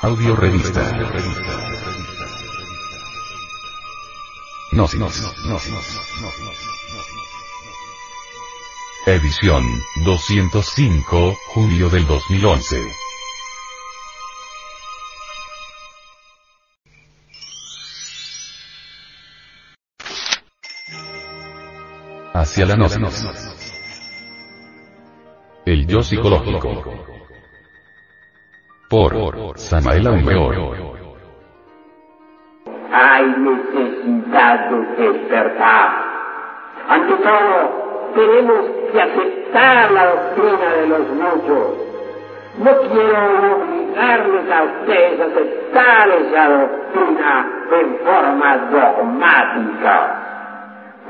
Audio revista. No, no, no, Edición 205, julio del 2011. Hacia la noche. El yo psicológico. Por Samael Aumeor. Hay necesidad de despertar. Ante todo, tenemos que aceptar la doctrina de los muchos. No quiero obligarles a ustedes a aceptar esa doctrina en forma dogmática.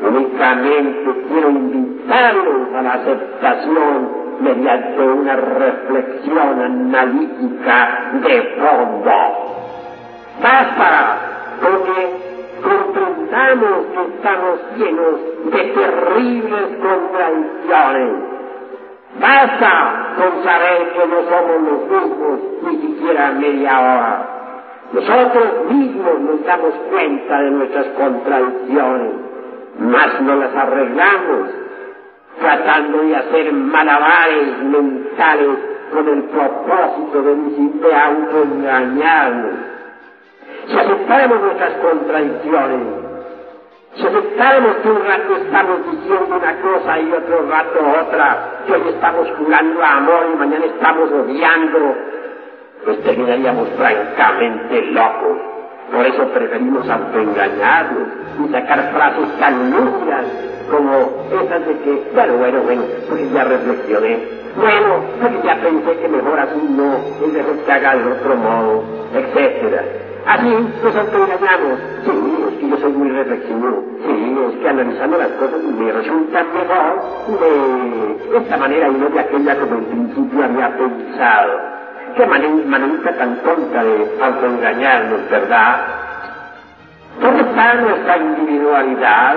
Únicamente quiero invitarlos a la aceptación mediante una reflexión analítica de fondo. Basta con que comprendamos que estamos llenos de terribles contradicciones. Basta con saber que no somos los mismos ni siquiera media hora. Nosotros mismos nos damos cuenta de nuestras contradicciones, mas no las arreglamos tratando de hacer malabares mentales con el propósito de, de autoengañarnos. Si aceptáramos nuestras contradicciones, si aceptáramos que un rato estamos diciendo una cosa y otro rato otra, que hoy estamos jugando a amor y mañana estamos odiando, pues terminaríamos francamente locos. Por eso preferimos autoengañarnos y sacar frases tan lúcidas como esas de que, bueno, bueno, bueno, pues ya reflexioné. Bueno, pues ya pensé que mejor así no, es mejor que haga de otro modo, etcétera. Así nos autoengañamos. Sí, es que yo soy muy reflexivo. Sí, es que analizando las cosas me resulta mejor de esta manera y no de aquella como en principio había pensado. Qué manita tan tonta de autoengañarnos, ¿verdad? ¿Dónde está nuestra individualidad?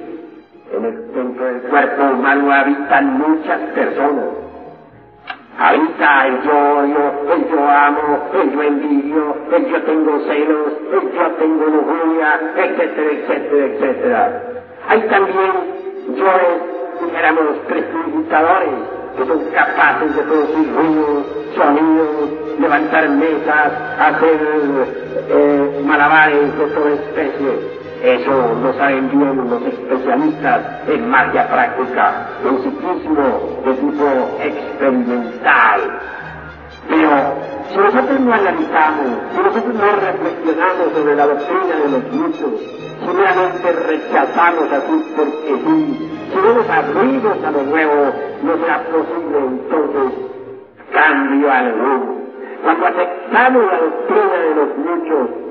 en el, dentro del cuerpo humano habitan muchas personas. Habita el yo, yo, el yo amo, el yo envidio, el yo tengo celos, el yo tengo lujuria, etcétera, etcétera, etcétera. Hay también yoes, dijéramos, prestidigitadores, que son capaces de producir ruidos, sonidos, levantar mesas, hacer eh, malabares de toda especie. Eso lo saben bien los especialistas en magia práctica, en psiquismo de tipo experimental. Pero si nosotros no analizamos, si nosotros no reflexionamos sobre la doctrina de los muchos, si realmente rechazamos así porque sí, si no nos abrimos a lo nuevo, no será posible entonces cambio alguno. Cuando aceptamos la doctrina de los muchos,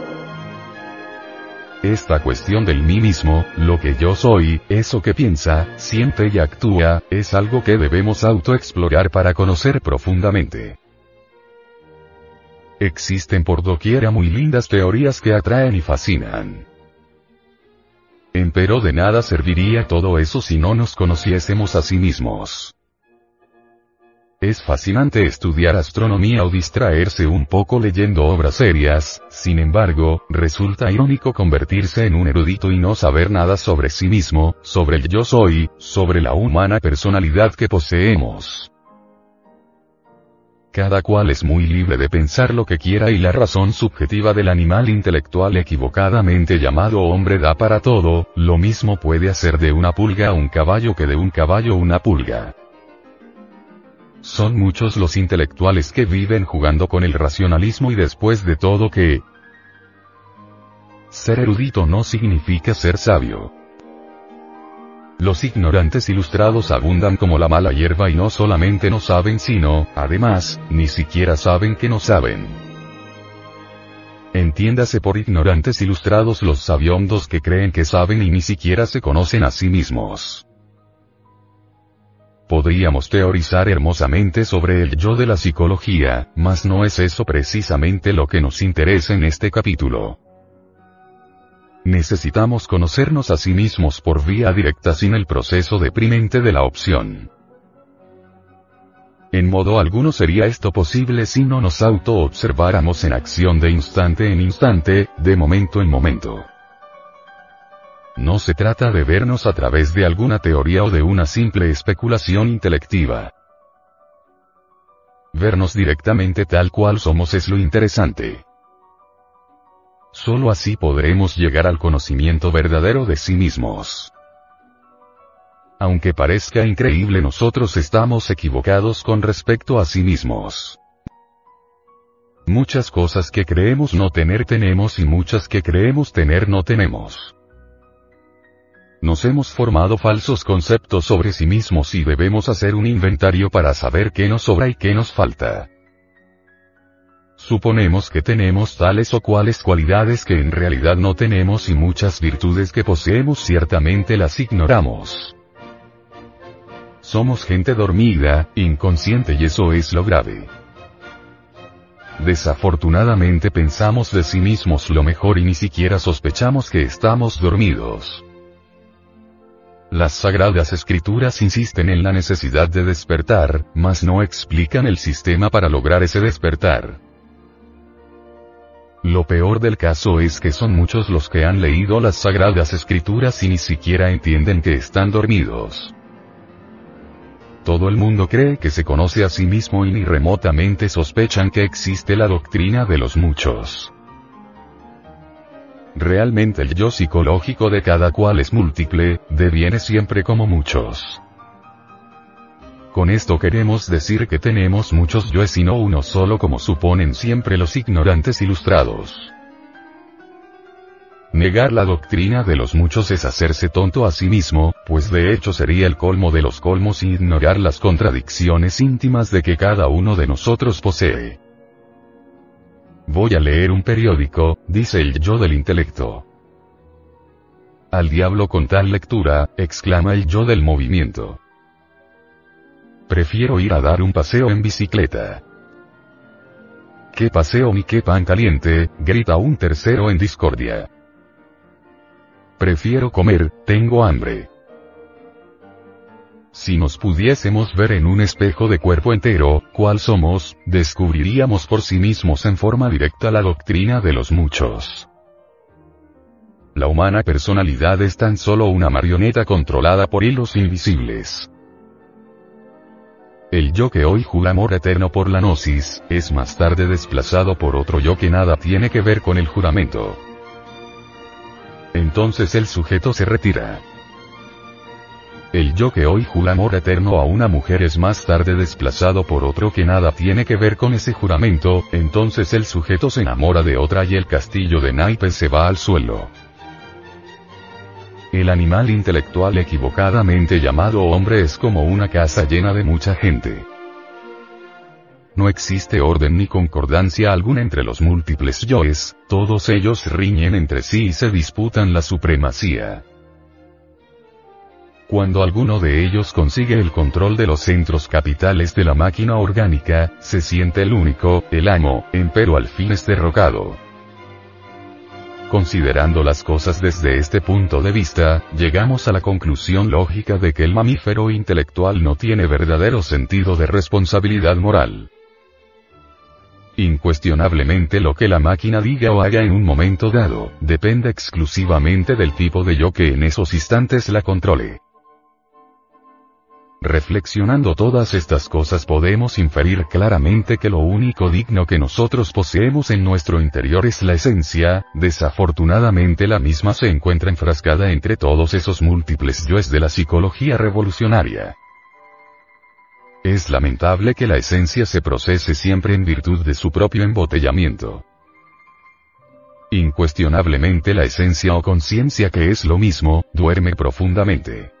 Esta cuestión del mí mismo, lo que yo soy, eso que piensa, siente y actúa, es algo que debemos autoexplorar para conocer profundamente. Existen por doquiera muy lindas teorías que atraen y fascinan. Empero de nada serviría todo eso si no nos conociésemos a sí mismos. Es fascinante estudiar astronomía o distraerse un poco leyendo obras serias, sin embargo, resulta irónico convertirse en un erudito y no saber nada sobre sí mismo, sobre el yo soy, sobre la humana personalidad que poseemos. Cada cual es muy libre de pensar lo que quiera y la razón subjetiva del animal intelectual equivocadamente llamado hombre da para todo, lo mismo puede hacer de una pulga un caballo que de un caballo una pulga. Son muchos los intelectuales que viven jugando con el racionalismo y después de todo que... Ser erudito no significa ser sabio. Los ignorantes ilustrados abundan como la mala hierba y no solamente no saben sino, además, ni siquiera saben que no saben. Entiéndase por ignorantes ilustrados los sabiondos que creen que saben y ni siquiera se conocen a sí mismos. Podríamos teorizar hermosamente sobre el yo de la psicología, mas no es eso precisamente lo que nos interesa en este capítulo. Necesitamos conocernos a sí mismos por vía directa sin el proceso deprimente de la opción. En modo alguno sería esto posible si no nos auto-observáramos en acción de instante en instante, de momento en momento. No se trata de vernos a través de alguna teoría o de una simple especulación intelectiva. Vernos directamente tal cual somos es lo interesante. Solo así podremos llegar al conocimiento verdadero de sí mismos. Aunque parezca increíble nosotros estamos equivocados con respecto a sí mismos. Muchas cosas que creemos no tener tenemos y muchas que creemos tener no tenemos. Nos hemos formado falsos conceptos sobre sí mismos y debemos hacer un inventario para saber qué nos sobra y qué nos falta. Suponemos que tenemos tales o cuales cualidades que en realidad no tenemos y muchas virtudes que poseemos ciertamente las ignoramos. Somos gente dormida, inconsciente y eso es lo grave. Desafortunadamente pensamos de sí mismos lo mejor y ni siquiera sospechamos que estamos dormidos. Las sagradas escrituras insisten en la necesidad de despertar, mas no explican el sistema para lograr ese despertar. Lo peor del caso es que son muchos los que han leído las sagradas escrituras y ni siquiera entienden que están dormidos. Todo el mundo cree que se conoce a sí mismo y ni remotamente sospechan que existe la doctrina de los muchos. Realmente el yo psicológico de cada cual es múltiple, deviene siempre como muchos. Con esto queremos decir que tenemos muchos yoes y no uno solo como suponen siempre los ignorantes ilustrados. Negar la doctrina de los muchos es hacerse tonto a sí mismo, pues de hecho sería el colmo de los colmos y ignorar las contradicciones íntimas de que cada uno de nosotros posee. Voy a leer un periódico, dice el yo del intelecto. Al diablo con tal lectura, exclama el yo del movimiento. Prefiero ir a dar un paseo en bicicleta. ¿Qué paseo ni qué pan caliente? grita un tercero en discordia. Prefiero comer, tengo hambre. Si nos pudiésemos ver en un espejo de cuerpo entero, ¿cuál somos? Descubriríamos por sí mismos en forma directa la doctrina de los muchos. La humana personalidad es tan solo una marioneta controlada por hilos invisibles. El yo que hoy jura amor eterno por la gnosis, es más tarde desplazado por otro yo que nada tiene que ver con el juramento. Entonces el sujeto se retira. El yo que hoy jura amor eterno a una mujer es más tarde desplazado por otro que nada tiene que ver con ese juramento, entonces el sujeto se enamora de otra y el castillo de naipes se va al suelo. El animal intelectual equivocadamente llamado hombre es como una casa llena de mucha gente. No existe orden ni concordancia alguna entre los múltiples yoes, todos ellos riñen entre sí y se disputan la supremacía. Cuando alguno de ellos consigue el control de los centros capitales de la máquina orgánica, se siente el único, el amo, empero al fin es derrocado. Considerando las cosas desde este punto de vista, llegamos a la conclusión lógica de que el mamífero intelectual no tiene verdadero sentido de responsabilidad moral. Incuestionablemente lo que la máquina diga o haga en un momento dado, depende exclusivamente del tipo de yo que en esos instantes la controle. Reflexionando todas estas cosas podemos inferir claramente que lo único digno que nosotros poseemos en nuestro interior es la esencia, desafortunadamente la misma se encuentra enfrascada entre todos esos múltiples yoes de la psicología revolucionaria. Es lamentable que la esencia se procese siempre en virtud de su propio embotellamiento. Incuestionablemente la esencia o conciencia que es lo mismo, duerme profundamente.